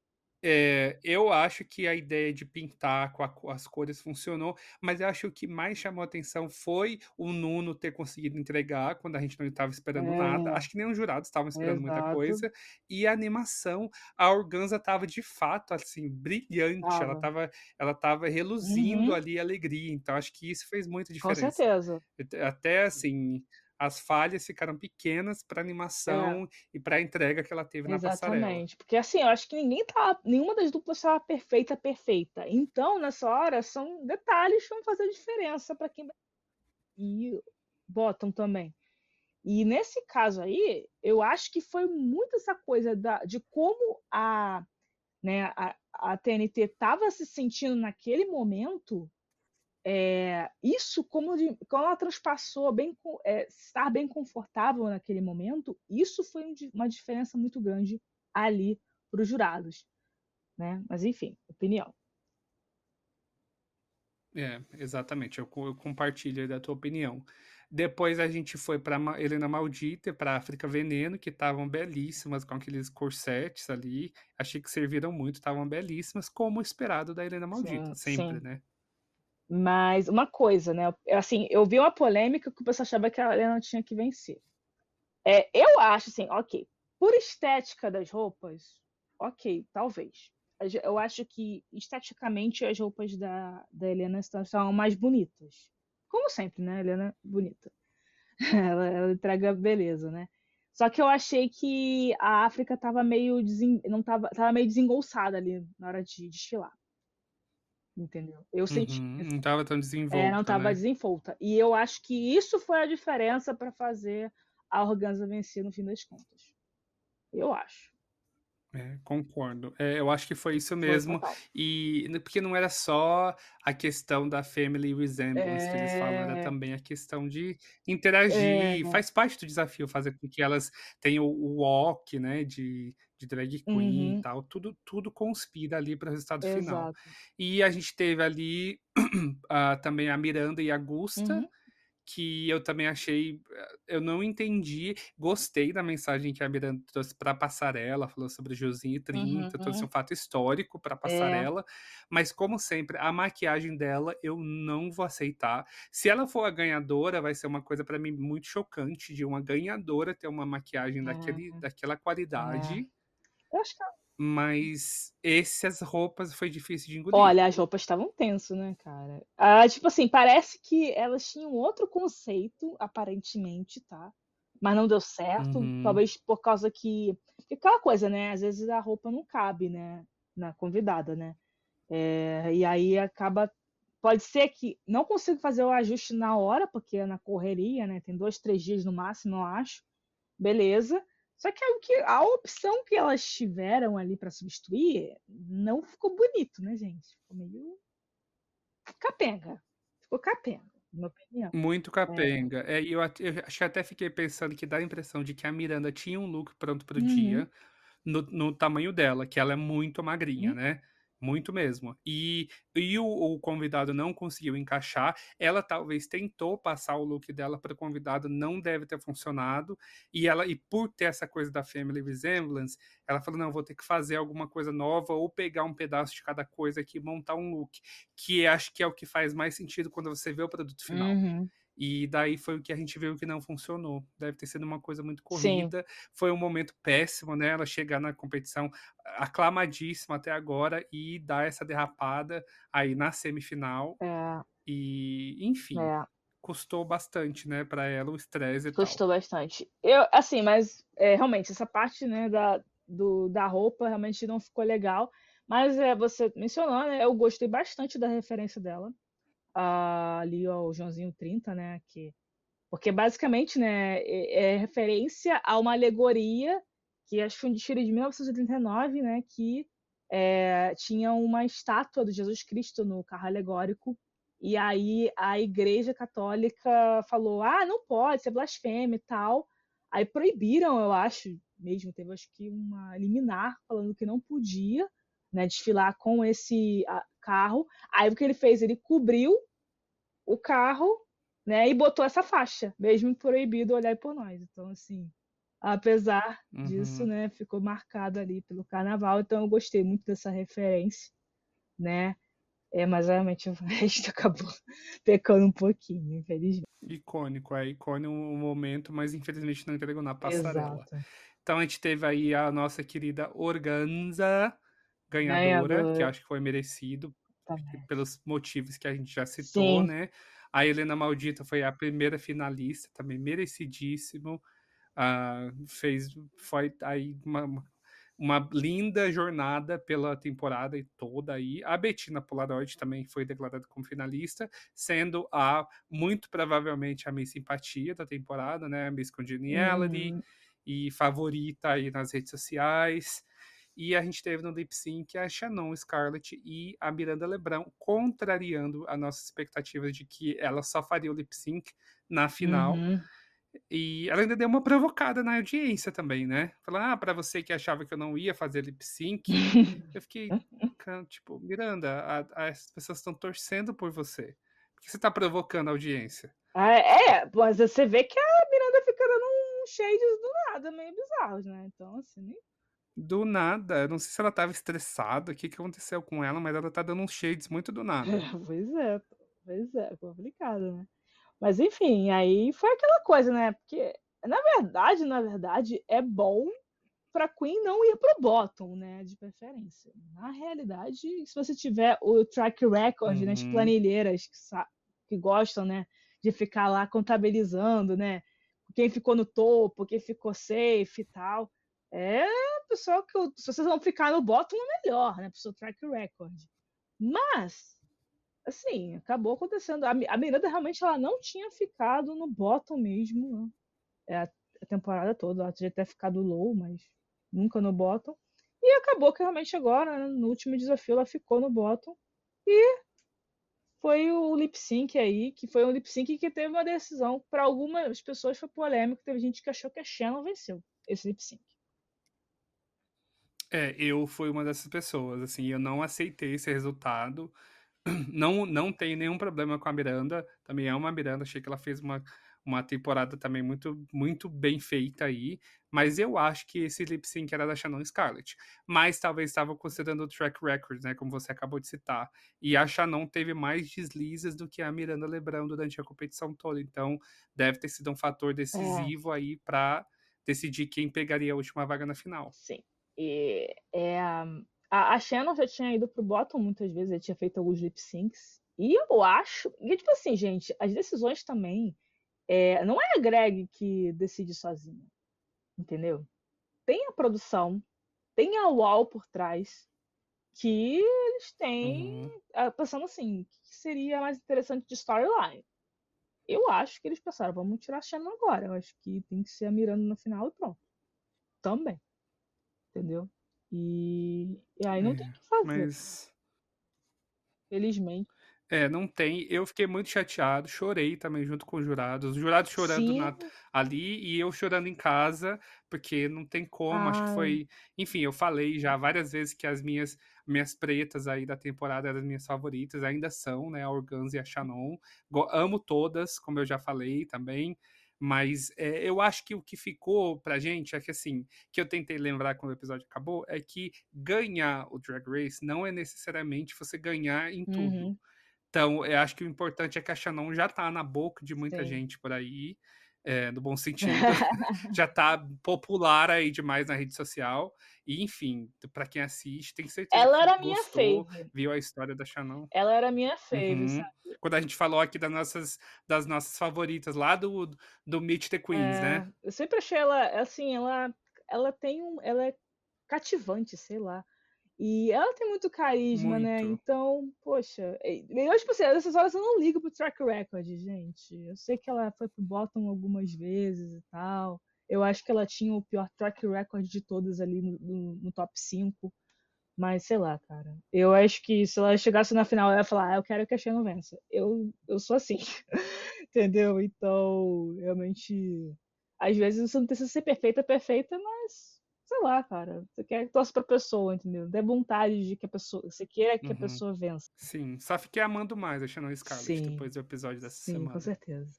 é, eu acho que a ideia de pintar com, a- com as cores funcionou, mas eu acho que o que mais chamou a atenção foi o Nuno ter conseguido entregar quando a gente não estava esperando nada. É. Acho que nem os jurados estavam esperando muita Exato. coisa. E a animação, a Organza estava de fato assim brilhante. Ela Tava. estava ela tava reluzindo Uhum. ali alegria. Então acho que isso fez muita Com diferença. certeza. Até- Até assim, as falhas ficaram pequenas para É. animação e para a entrega que ela teve na passarela. Exatamente. Porque assim, eu acho que ninguém tá. Nenhuma das duplas estava perfeita, perfeita. Então, nessa hora, são detalhes que vão fazer diferença para quem. E botam também. E nesse caso aí, eu acho que foi muito essa coisa da, de como a, né, a, a TNT estava se sentindo naquele momento. É, isso, como, de- como ela transpassou bem, é, estar bem confortável naquele momento, isso foi um uma diferença muito grande ali para os jurados. Né? Mas enfim, opinião. É, exatamente. Eu, eu compartilho da tua opinião. Depois a gente foi para Helena Maldita, para África Veneno, que estavam belíssimas com aqueles corsetes ali. Achei que serviram muito, estavam belíssimas, como esperado da Helena Maldita, Sim, sempre, sim. né? Mas uma coisa, né? Assim, eu vi uma polêmica que o pessoal achava que a Helena tinha que vencer. É, eu acho assim, ok, por estética das roupas, ok, talvez. Eu acho que esteticamente as roupas da, da Helena são mais bonitas. Como sempre, né? Helena é bonita. [LAUGHS] ela, ela entrega beleza, né? Só que eu achei que a África tava meio, desen... não tava, tava meio desengolçada ali na hora de desfilar. Entendeu? Eu senti. Uhum, não tava tão É, não desenvolta, tava né? desenvolta. E eu acho que isso foi a diferença para fazer a Organza vencer no fim das contas. Eu acho. É, concordo. É, eu acho que foi isso Foi mesmo. total. E porque não era só a questão da family resemblance que eles falam, era É, também a questão de é, interagir. Faz parte do desafio fazer com que elas tenham o walk, né, de, de drag queen e uhum, tal. Tudo, tudo conspira ali para o resultado final. exato. E a gente teve ali [CLEARS THROAT] ah, também a Miranda e a Gusta, Uhum, que eu também achei, eh, eu não entendi, gostei da mensagem que a Miranda trouxe para a passarela, falou sobre Josinha e 30, trouxe um uhum, fato histórico para a é, passarela, mas como sempre, a maquiagem dela eu não vou aceitar. Se ela for a ganhadora, vai ser uma coisa para mim muito chocante de uma ganhadora ter uma maquiagem daquele, é, daquela é. Eu acho que mas essas roupas foi difícil de engolir. Olha, as roupas estavam tenso, né, cara? Ah, tipo assim, parece que elas tinham outro conceito, aparentemente, tá? Mas não deu certo, Uhum. talvez por causa que. Porque aquela coisa, né? Às vezes a roupa não cabe, né? Na convidada, né? É, e aí acaba. Pode ser que não consigo fazer o ajuste na hora, porque é na correria, né? Tem dois, três dias no máximo, eu acho. Beleza. Só que o que a opção que elas tiveram ali para substituir não ficou bonito, né, gente? Ficou meio capenga. Ficou capenga, na minha opinião. Muito É, capenga. É, e eu, eu acho que até fiquei pensando que dá a impressão de que a Miranda tinha um look pronto pro uhum, dia, no, no tamanho dela, que ela é muito magrinha, uhum, né? Muito mesmo. E, e o, o convidado não conseguiu encaixar. Ela talvez tentou passar o look dela para o convidado, não deve ter funcionado. E ela, e por ter essa coisa da family resemblance, ela falou: não, vou ter que fazer alguma coisa nova ou pegar um pedaço de cada coisa aqui e montar um look. Que acho que é o que faz mais sentido quando você vê o produto final. uhum. E daí foi o que a gente viu que não funcionou. Deve ter sido uma coisa muito Sim, corrida. Foi um momento péssimo, né? Ela chegar na competição aclamadíssima até agora e dar essa derrapada aí na semifinal. é, E, enfim, é, custou bastante, né, para ela o estresse e gostou tal. bastante. Eu, assim, mas é, realmente, essa parte, né, da, do, da roupa realmente não ficou legal. Mas é, você mencionou, né? Eu gostei bastante da referência dela. Ah, ali, ó, o Joãozinho 30, né? Que, porque basicamente, né, é, é referência a uma alegoria que acho que foi um desfile de 1939, né? Que é, tinha uma estátua do Jesus Cristo no carro alegórico. E aí a Igreja Católica falou: ah, não pode, isso é blasfêmia e tal. Aí proibiram, eu acho, mesmo, teve acho que uma liminar falando que não podia né, desfilar com esse ah, carro. Aí o que ele fez? Ele cobriu o carro né, e botou essa faixa, mesmo proibido olhar por nós. Então, assim, apesar disso, Uhum. né, ficou marcado ali pelo carnaval. Então, eu gostei muito dessa referência, né? É, mas realmente o [LAUGHS] resto acabou pecando um pouquinho, infelizmente. Icônico, é icônico o momento, mas infelizmente não entregou na passarela. Exato. Então a gente teve aí a nossa querida Organza ganhadora, que Ganhadora acho que foi merecido pelos motivos que a gente já citou, Sim, né? A Helena Maldita foi a primeira finalista, também merecidíssimo. Ah, fez, foi aí uma, uma- linda jornada pela temporada e toda aí. A Bettina Polaroid também foi declarada como finalista, sendo a, muito provavelmente, a Miss Simpatia da temporada, né? A Miss Congeniality uhum, e favorita aí nas redes sociais. E a gente teve no lip sync a Shannon Scarlett e a Miranda Lebrão, contrariando as nossas expectativas de que ela só faria o lip sync na final. uhum. E ela ainda deu uma provocada na audiência também, né? Falou, ah, pra você que achava que eu não ia fazer lip sync, [LAUGHS] eu fiquei, tipo, Miranda, a- as pessoas estão torcendo por você. Por que você tá provocando a audiência? Ah, É, mas você vê que a Miranda fica dando uns shades do nada, meio bizarros, né? Então, assim, nem- Do nada, eu não sei se ela tava estressada, o que que aconteceu com ela, mas ela tá dando uns shades muito do [LAUGHS] nada. pois é, pois é, complicado, né? Mas enfim, aí foi aquela coisa, né? Porque, na verdade, na verdade, é bom pra Queen não ir pro bottom, né? De preferência. Na realidade, se você tiver o track record nas Uhum. planilheiras que, que gostam, né? de ficar lá contabilizando, né? Quem ficou no topo, quem ficou safe e tal. É pessoal que se vocês vão ficar no bottom, é melhor, né? Pro seu track record. Mas, assim, acabou acontecendo. A, a Miranda realmente ela não tinha ficado no bottom mesmo. Né? É a, a, temporada toda. Ela tinha até ficado low, mas nunca no bottom. E acabou que realmente agora, né, no último desafio, ela ficou no bottom. E foi o lip sync aí, que foi um lip sync que teve uma decisão. Para algumas pessoas foi polêmico, teve gente que achou que a Shannon venceu esse lip sync. É, eu fui uma dessas pessoas, assim, eu não aceitei esse resultado. [CLEARS THROAT] Não, não tenho nenhum problema com a Miranda, também é uma Miranda, achei que ela fez uma, uma temporada também muito, muito bem feita aí, mas eu acho que esse lip sync era da Shannon Scarlett. Mas talvez estava considerando o track record, né, como você acabou de citar. E a Shannon teve mais deslizes do que a Miranda Lebrão durante a competição toda, então deve ter sido um fator é. decisivo é. aí para decidir quem pegaria a última vaga na final. Sim. E, é, a, a Shannon já tinha ido pro bottom muitas vezes, ele tinha feito alguns lip syncs. E eu acho. E, tipo assim, gente, as decisões também. É, não é a Greg que decide sozinha. Entendeu? Tem a produção, tem a UOL por trás, que eles têm. Uhum. Pensando assim, o que seria mais interessante de storyline? Eu acho que eles pensaram, vamos tirar a Shannon agora. Eu acho que tem que ser a Miranda no final e pronto. Também entendeu? E, e aí não é, tem o que fazer. Mas... Felizmente. É, não tem. Eu fiquei muito chateado, chorei também junto com os jurados. Os jurados chorando na, ali e eu chorando em casa, porque não tem como. Ai. Acho que foi. Enfim, eu falei já várias vezes que as minhas minhas pretas aí da temporada eram as minhas favoritas, ainda são, né? A Organza e a Shannon. Amo todas, como eu já falei também. Mas é, eu acho que o que ficou pra gente é que, assim, que eu tentei lembrar quando o episódio acabou, é que ganhar o Drag Race não é necessariamente você ganhar em tudo. Uhum. Então, eu acho que o importante é que a Shannon já tá na boca de muita Sim. gente por aí, é, no bom sentido. [LAUGHS] já tá popular aí demais na rede social. E, enfim, para quem assiste, tem certeza Ela que era minha fave. viu a história da Shannon. Ela era minha fave, uhum. sabe? Quando a gente falou aqui das nossas, das nossas favoritas, lá do, do Meet the Queens, é, né? Eu sempre achei ela, assim, ela, ela tem um. Ela é cativante, sei lá. E ela tem muito carisma, né? muito. né? Então, poxa. Eu, tipo assim, nessas horas eu não ligo pro track record, gente. Eu sei que ela foi pro bottom algumas vezes e tal. Eu acho que ela tinha o pior track record de todas ali no, no, no, top 5. Mas sei lá, cara. Eu acho que se ela chegasse na final, ela ia falar: ah, eu quero que a Shannon vença. Eu, eu sou assim. [LAUGHS] Entendeu? Então, realmente. Às vezes você não precisa ser perfeita, perfeita, mas sei lá, cara. Você quer que torce pra pessoa, entendeu? Dê vontade de que a pessoa. Você queira que uhum. a pessoa vença. Sim. Só fiquei amando mais a Shannon Scarlett Sim. depois do episódio dessa Sim, semana. Com certeza.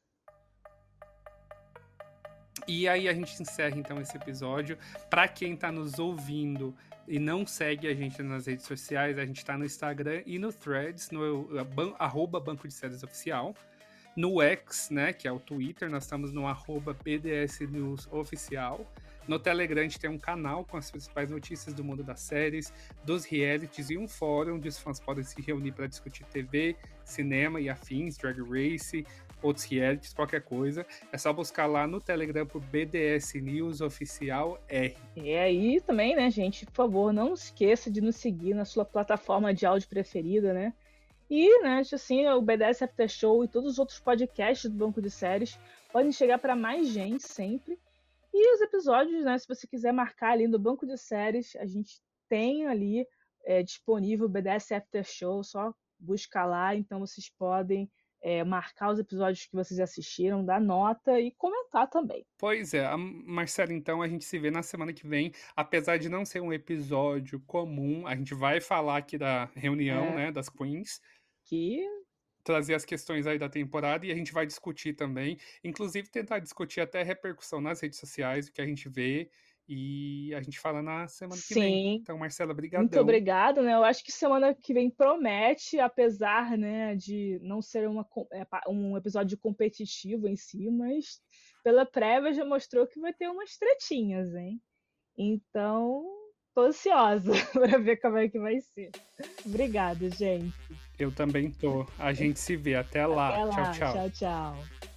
E aí a gente encerra então esse episódio. Para quem está nos ouvindo e não segue a gente nas redes sociais, a gente está no Instagram e no Threads, no arroba Banco de Séries Oficial. No X, né, que é o Twitter, nós estamos no arroba PDS News Oficial. No Telegram a gente tem um canal com as principais notícias do mundo das séries, dos realities e um fórum onde os fãs podem se reunir para discutir TV, cinema e afins, Drag Race, outros realities, qualquer coisa. É só buscar lá no Telegram por BDS News Oficial R. E aí também, né, gente, por favor, não esqueça de nos seguir na sua plataforma de áudio preferida, né? E, né, assim, o BDS After Show e todos os outros podcasts do Banco de Séries podem chegar para mais gente sempre. E os episódios, né, se você quiser marcar ali no Banco de Séries, a gente tem ali é, disponível o BDS After Show, só buscar lá, então vocês podem é, marcar os episódios que vocês assistiram, dar nota e comentar também. Pois é, Marcela, então a gente se vê na semana que vem. Apesar de não ser um episódio comum, a gente vai falar aqui da reunião, é. né, das Queens. Que trazer as questões aí da temporada e a gente vai discutir também, inclusive tentar discutir até a repercussão nas redes sociais, o que a gente vê e a gente fala na semana que Sim. vem. Então, Marcela, obrigado. Muito obrigado, né? Eu acho que semana que vem promete, apesar, né, de não ser uma, é, um episódio competitivo em si, mas pela prévia já mostrou que vai ter umas tretinhas, hein? Então, tô ansiosa [LAUGHS] para ver como é que vai ser. Obrigada, gente. Eu também tô. A gente se vê. Até lá. Até lá. Tchau, tchau. Tchau, tchau.